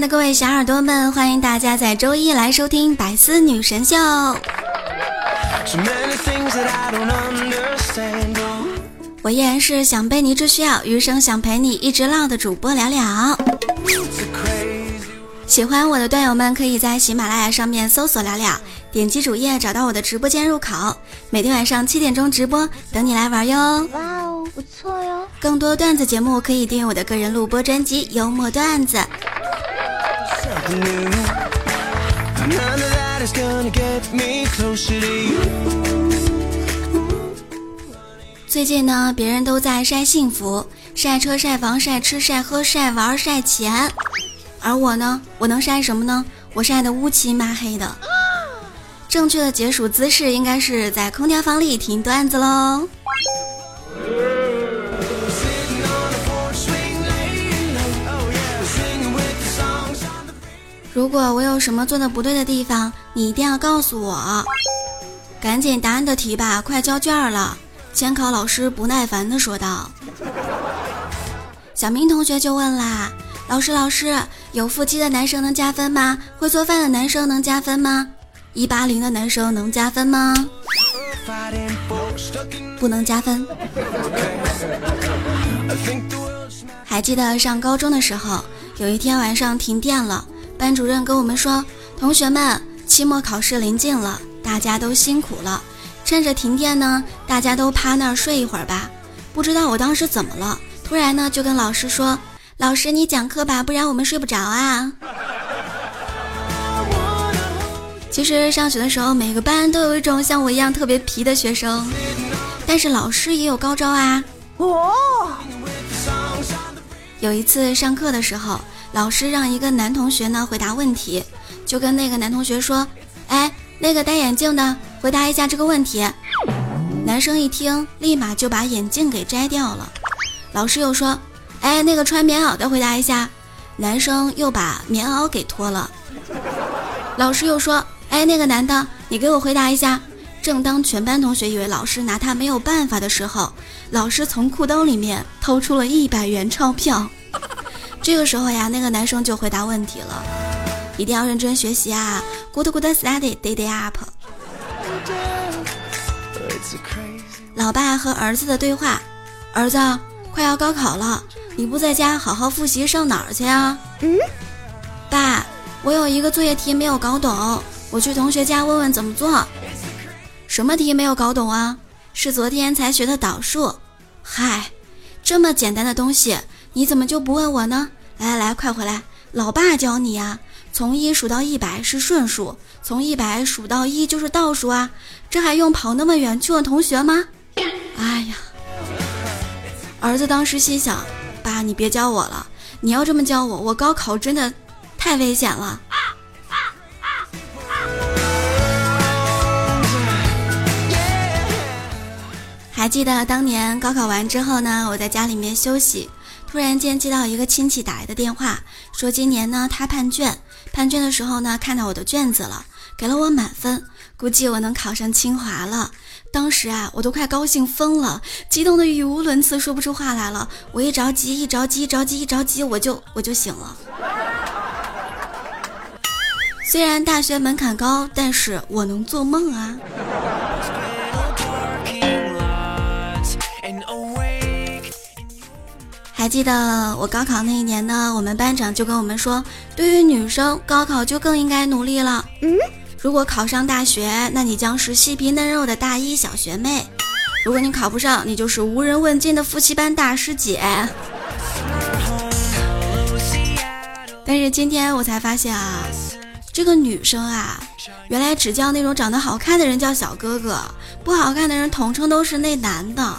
爱的各位小耳朵们，欢迎大家在周一来收听《百思女神秀》。我依然是想被你只需要，余生想陪你一直唠的主播聊聊。喜欢我的段友们，可以在喜马拉雅上面搜索聊聊，点击主页找到我的直播间入口，每天晚上七点钟直播，等你来玩哟。哇哦，不错哟！更多段子节目可以订阅我的个人录播专辑《幽默段子》。最近呢，别人都在晒幸福，晒车、晒房、晒吃、晒喝、晒玩、晒钱。而我呢？我能晒什么呢？我晒的乌漆抹黑的。正确的解暑姿势应该是在空调房里听段子喽。如果我有什么做的不对的地方，你一定要告诉我。赶紧答案的题吧，快交卷了。监考老师不耐烦的说道。小明同学就问啦。老师，老师，有腹肌的男生能加分吗？会做饭的男生能加分吗？一八零的男生能加分吗？不能加分。还记得上高中的时候，有一天晚上停电了，班主任跟我们说：“同学们，期末考试临近了，大家都辛苦了，趁着停电呢，大家都趴那儿睡一会儿吧。”不知道我当时怎么了，突然呢就跟老师说。老师，你讲课吧，不然我们睡不着啊。其实上学的时候，每个班都有一种像我一样特别皮的学生，但是老师也有高招啊。哦。有一次上课的时候，老师让一个男同学呢回答问题，就跟那个男同学说：“哎，那个戴眼镜的，回答一下这个问题。”男生一听，立马就把眼镜给摘掉了。老师又说。哎，那个穿棉袄的回答一下。男生又把棉袄给脱了。老师又说：“哎，那个男的，你给我回答一下。”正当全班同学以为老师拿他没有办法的时候，老师从裤兜里面掏出了一百元钞票。这个时候呀，那个男生就回答问题了。一定要认真学习啊！Good good study, day day up。老爸和儿子的对话：儿子，快要高考了。你不在家好好复习，上哪儿去啊？嗯，爸，我有一个作业题没有搞懂，我去同学家问问怎么做。什么题没有搞懂啊？是昨天才学的导数。嗨，这么简单的东西，你怎么就不问我呢？来来来，快回来，老爸教你呀。从一数到一百是顺数，从一百数到一就是倒数啊。这还用跑那么远去问同学吗？哎呀，儿子当时心想。爸，你别教我了。你要这么教我，我高考真的太危险了。还记得当年高考完之后呢，我在家里面休息，突然间接到一个亲戚打来的电话，说今年呢他判卷，判卷的时候呢看到我的卷子了，给了我满分，估计我能考上清华了。当时啊，我都快高兴疯了，激动的语无伦次，说不出话来了。我一着急，一着急一，着急，一着急，我就我就醒了。虽然大学门槛高，但是我能做梦啊。还记得我高考那一年呢，我们班长就跟我们说，对于女生，高考就更应该努力了。嗯。如果考上大学，那你将是细皮嫩肉的大一小学妹；如果你考不上，你就是无人问津的复习班大师姐。但是今天我才发现啊，这个女生啊，原来只叫那种长得好看的人叫小哥哥，不好看的人统称都是那男的。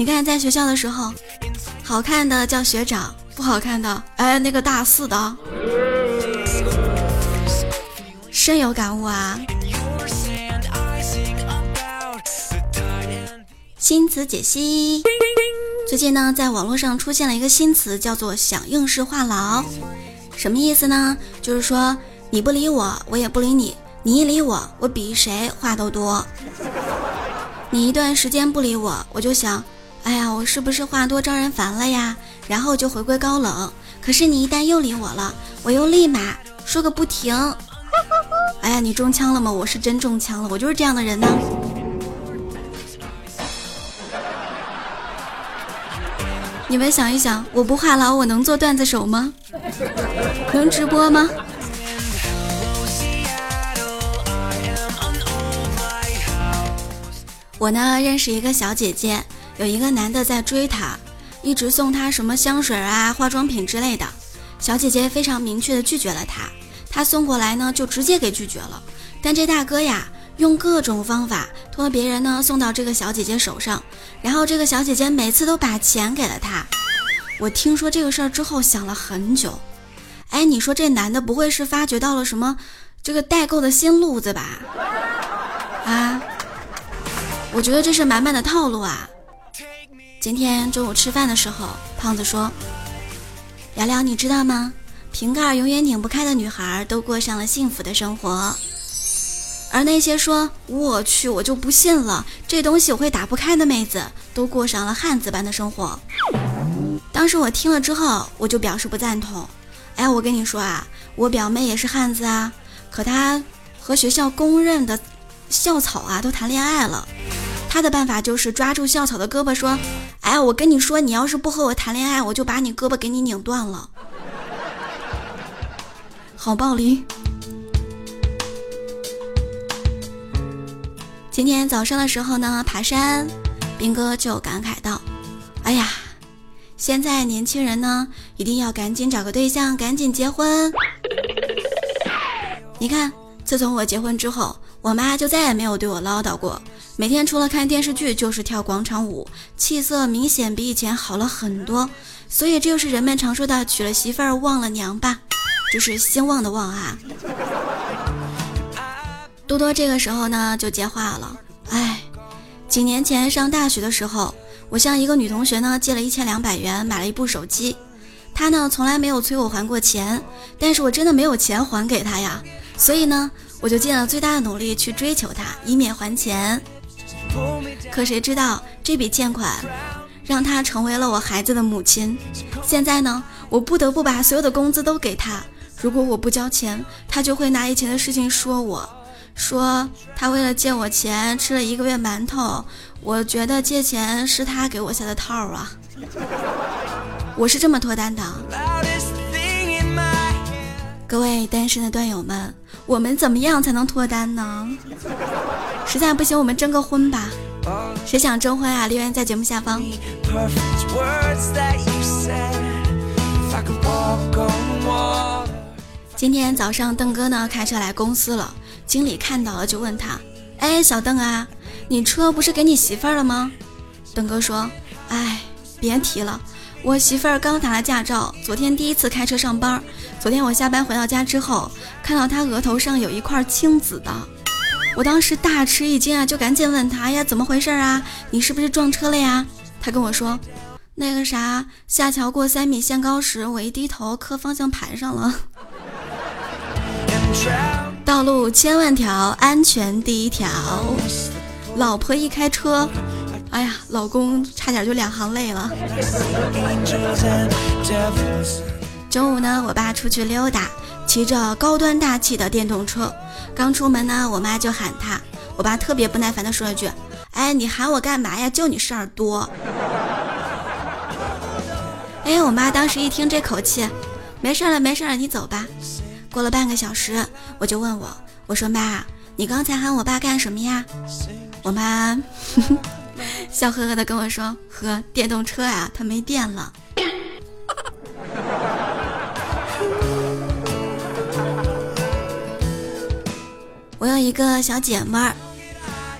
你看，在学校的时候，好看的叫学长，不好看的，哎，那个大四的。深有感悟啊！新词解析：最近呢，在网络上出现了一个新词，叫做“响应式话痨”。什么意思呢？就是说你不理我，我也不理你；你一理我，我比谁话都多。你一段时间不理我，我就想，哎呀，我是不是话多招人烦了呀？然后就回归高冷。可是你一旦又理我了，我又立马说个不停。哎呀，你中枪了吗？我是真中枪了，我就是这样的人呢。你们想一想，我不话痨，我能做段子手吗？能直播吗？我呢，认识一个小姐姐，有一个男的在追她，一直送她什么香水啊、化妆品之类的。小姐姐非常明确的拒绝了他，他送过来呢，就直接给拒绝了。但这大哥呀，用各种方法托别人呢送到这个小姐姐手上，然后这个小姐姐每次都把钱给了他。我听说这个事儿之后，想了很久。哎，你说这男的不会是发觉到了什么这个代购的新路子吧？啊，我觉得这是满满的套路啊。今天中午吃饭的时候，胖子说。聊聊，你知道吗？瓶盖永远拧不开的女孩都过上了幸福的生活，而那些说“我去，我就不信了，这东西我会打不开”的妹子，都过上了汉子般的生活。当时我听了之后，我就表示不赞同。哎，我跟你说啊，我表妹也是汉子啊，可她和学校公认的校草啊都谈恋爱了。他的办法就是抓住校草的胳膊说。哎，我跟你说，你要是不和我谈恋爱，我就把你胳膊给你拧断了，好暴力！今天早上的时候呢，爬山，兵哥就感慨道：“哎呀，现在年轻人呢，一定要赶紧找个对象，赶紧结婚。你看，自从我结婚之后，我妈就再也没有对我唠叨过。”每天除了看电视剧就是跳广场舞，气色明显比以前好了很多。所以这就是人们常说的“娶了媳妇儿忘了娘”吧，就是兴旺的旺啊。多多这个时候呢就接话了，哎，几年前上大学的时候，我向一个女同学呢借了一千两百元买了一部手机，她呢从来没有催我还过钱，但是我真的没有钱还给她呀，所以呢我就尽了最大的努力去追求她，以免还钱。可谁知道这笔欠款，让他成为了我孩子的母亲。现在呢，我不得不把所有的工资都给他。如果我不交钱，他就会拿以前的事情说我，说他为了借我钱吃了一个月馒头。我觉得借钱是他给我下的套啊。我是这么脱单的。各位单身的段友们，我们怎么样才能脱单呢？实在不行，我们征个婚吧。谁想征婚啊？留言在节目下方。今天早上，邓哥呢开车来公司了，经理看到了就问他：“哎，小邓啊，你车不是给你媳妇儿了吗？”邓哥说：“哎，别提了，我媳妇儿刚拿了驾照，昨天第一次开车上班。昨天我下班回到家之后，看到她额头上有一块青紫的。”我当时大吃一惊啊，就赶紧问他呀，怎么回事啊？你是不是撞车了呀？他跟我说，那个啥，下桥过三米限高时，我一低头磕方向盘上了。道路千万条，安全第一条。老婆一开车，哎呀，老公差点就两行泪了。中午呢，我爸出去溜达，骑着高端大气的电动车。刚出门呢，我妈就喊他，我爸特别不耐烦的说了句：“哎，你喊我干嘛呀？就你事儿多。” 哎，我妈当时一听这口气，没事了，没事了，你走吧。过了半个小时，我就问我，我说妈，你刚才喊我爸干什么呀？我妈笑呵呵的跟我说：“呵，电动车呀，它没电了。”我有一个小姐妹儿，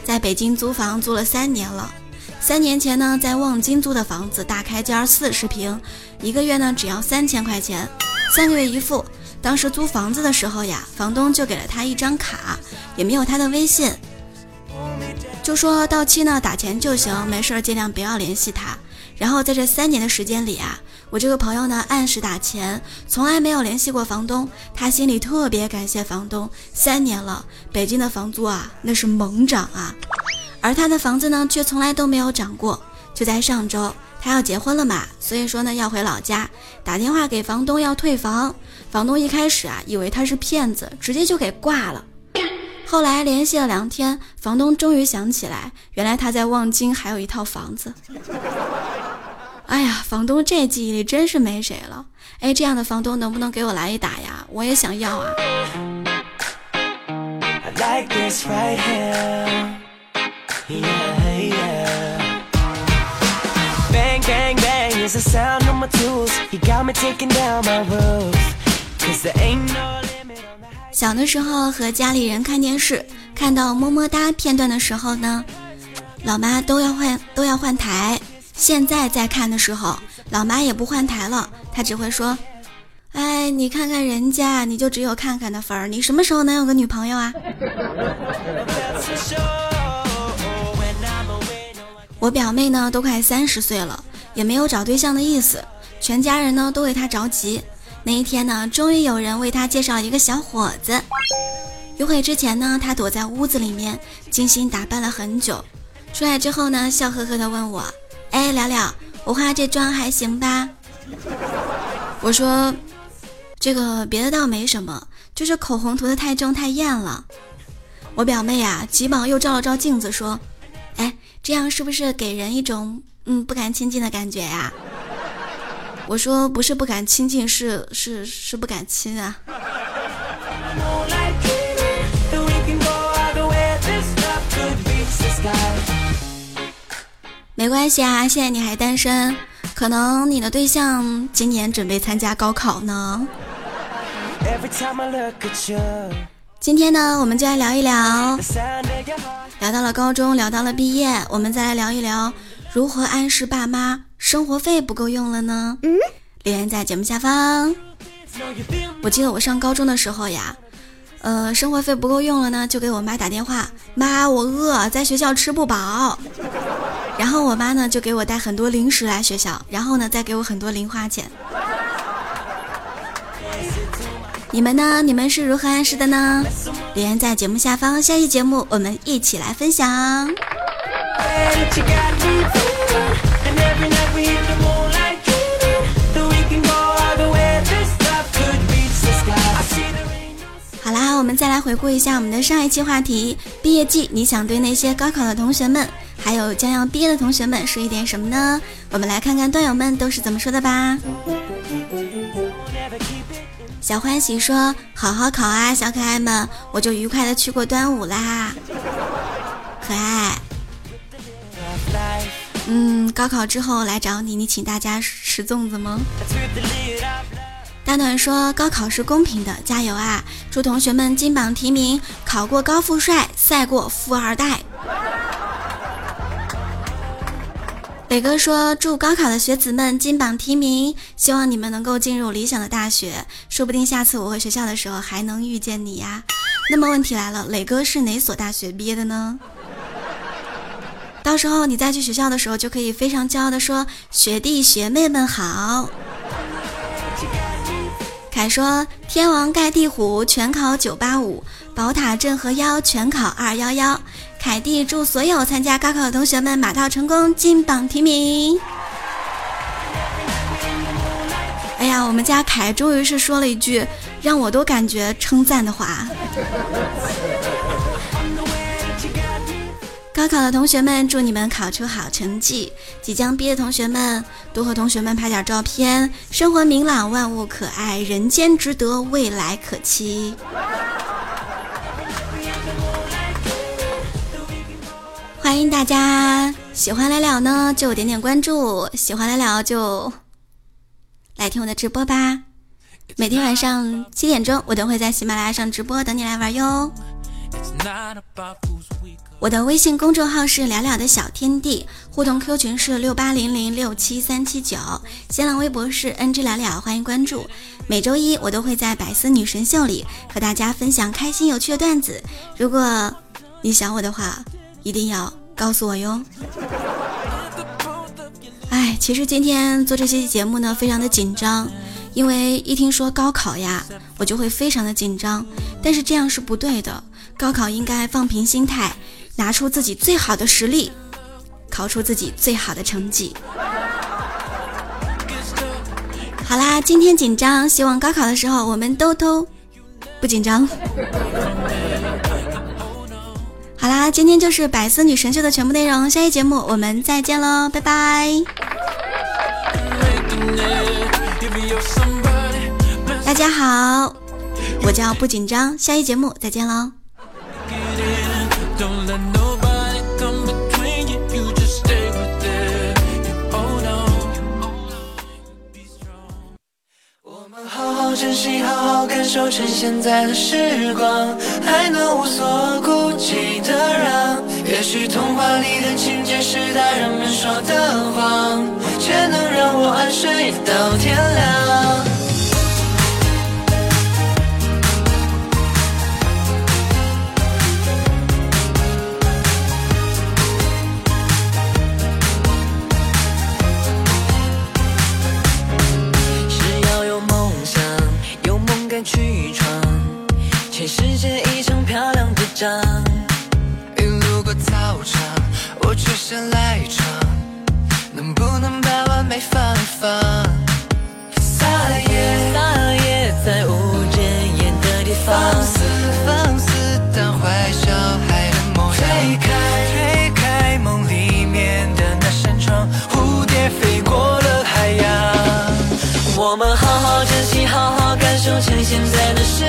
在北京租房租了三年了。三年前呢，在望京租的房子，大开间四十平，一个月呢只要三千块钱，三个月一付。当时租房子的时候呀，房东就给了他一张卡，也没有他的微信，就说到期呢打钱就行，没事尽量不要联系他。然后在这三年的时间里啊，我这个朋友呢按时打钱，从来没有联系过房东，他心里特别感谢房东。三年了，北京的房租啊那是猛涨啊，而他的房子呢却从来都没有涨过。就在上周。他要结婚了嘛，所以说呢要回老家，打电话给房东要退房。房东一开始啊以为他是骗子，直接就给挂了。后来联系了两天，房东终于想起来，原来他在望京还有一套房子。哎呀，房东这记忆力真是没谁了。哎，这样的房东能不能给我来一打呀？我也想要啊。小的时候和家里人看电视，看到么么哒片段的时候呢，老妈都要换都要换台。现在在看的时候，老妈也不换台了，她只会说：“哎，你看看人家，你就只有看看的份儿，你什么时候能有个女朋友啊？” 我表妹呢，都快三十岁了。也没有找对象的意思，全家人呢都为她着急。那一天呢，终于有人为她介绍一个小伙子。约会之前呢，他躲在屋子里面精心打扮了很久，出来之后呢，笑呵呵的问我：“哎，聊聊，我化这妆还行吧？”我说：“这个别的倒没什么，就是口红涂的太重太艳了。”我表妹啊，急忙又照了照镜子说：“哎，这样是不是给人一种……”嗯，不敢亲近的感觉呀。我说不是不敢亲近，是是是不敢亲啊。没关系啊，现在你还单身，可能你的对象今年准备参加高考呢。今天呢，我们就来聊一聊，聊到了高中，聊到了毕业，我们再来聊一聊。如何暗示爸妈生活费不够用了呢？嗯，留言在节目下方。我记得我上高中的时候呀，呃，生活费不够用了呢，就给我妈打电话，妈，我饿，在学校吃不饱。然后我妈呢就给我带很多零食来学校，然后呢再给我很多零花钱。你们呢？你们是如何暗示的呢？留言在节目下方，下期节目我们一起来分享。好啦，我们再来回顾一下我们的上一期话题：毕业季，你想对那些高考的同学们，还有将要毕业的同学们说一点什么呢？我们来看看段友们都是怎么说的吧。小欢喜说：“好好考啊，小可爱们，我就愉快的去过端午啦，可爱。”嗯，高考之后来找你，你请大家吃粽子吗？大暖说高考是公平的，加油啊！祝同学们金榜题名，考过高富帅，赛过富二代。磊哥说祝高考的学子们金榜题名，希望你们能够进入理想的大学，说不定下次我回学校的时候还能遇见你呀。那么问题来了，磊哥是哪所大学毕业的呢？到时候你再去学校的时候，就可以非常骄傲的说：“学弟学妹们好。”凯说：“天王盖地虎全考九八五，宝塔镇河妖全考二幺幺。”凯蒂祝所有参加高考的同学们马到成功，金榜题名。哎呀，我们家凯终于是说了一句让我都感觉称赞的话。高考的同学们，祝你们考出好成绩！即将毕业的同学们，多和同学们拍点照片。生活明朗，万物可爱，人间值得，未来可期。大家，喜欢来了呢就点点关注，喜欢来了就来听我的直播吧。每天晚上七点钟，我都会在喜马拉雅上直播，等你来玩哟。我的微信公众号是聊聊的小天地，互动 Q 群是六八零零六七三七九，新浪微博是 NG 聊聊，欢迎关注。每周一我都会在百思女神秀里和大家分享开心有趣的段子，如果你想我的话，一定要告诉我哟。哎，其实今天做这些节目呢，非常的紧张，因为一听说高考呀，我就会非常的紧张。但是这样是不对的，高考应该放平心态。拿出自己最好的实力，考出自己最好的成绩。好啦，今天紧张，希望高考的时候我们都都不紧张。好啦，今天就是百思女神秀的全部内容，下期节目我们再见喽，拜拜。大家好，我叫不紧张，下期节目再见喽。好好珍惜，好好感受趁现在的时光，还能无所顾。也许童话里的情节是大人们说的谎，却能让我安睡到天亮。我却想赖床，能不能把完美放一放？撒野，撒野，在无人烟的地方，放肆，放肆，当坏小孩的模样。推开，推开梦里面的那扇窗，蝴蝶飞过了海洋。我们好好珍惜，好好感受趁现在的时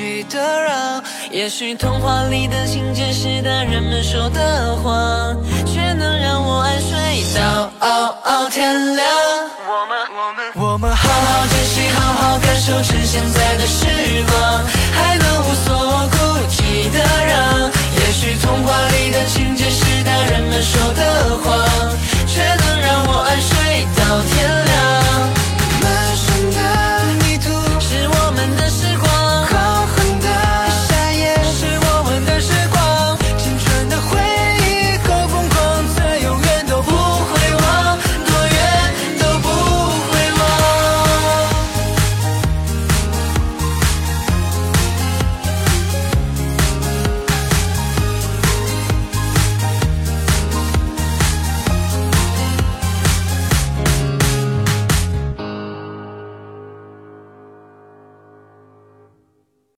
顾忌的让。也许童话里的情节是大人们说的谎，却能让我安睡到熬熬天亮。我们我们我们好好珍惜，好好感受趁现在的时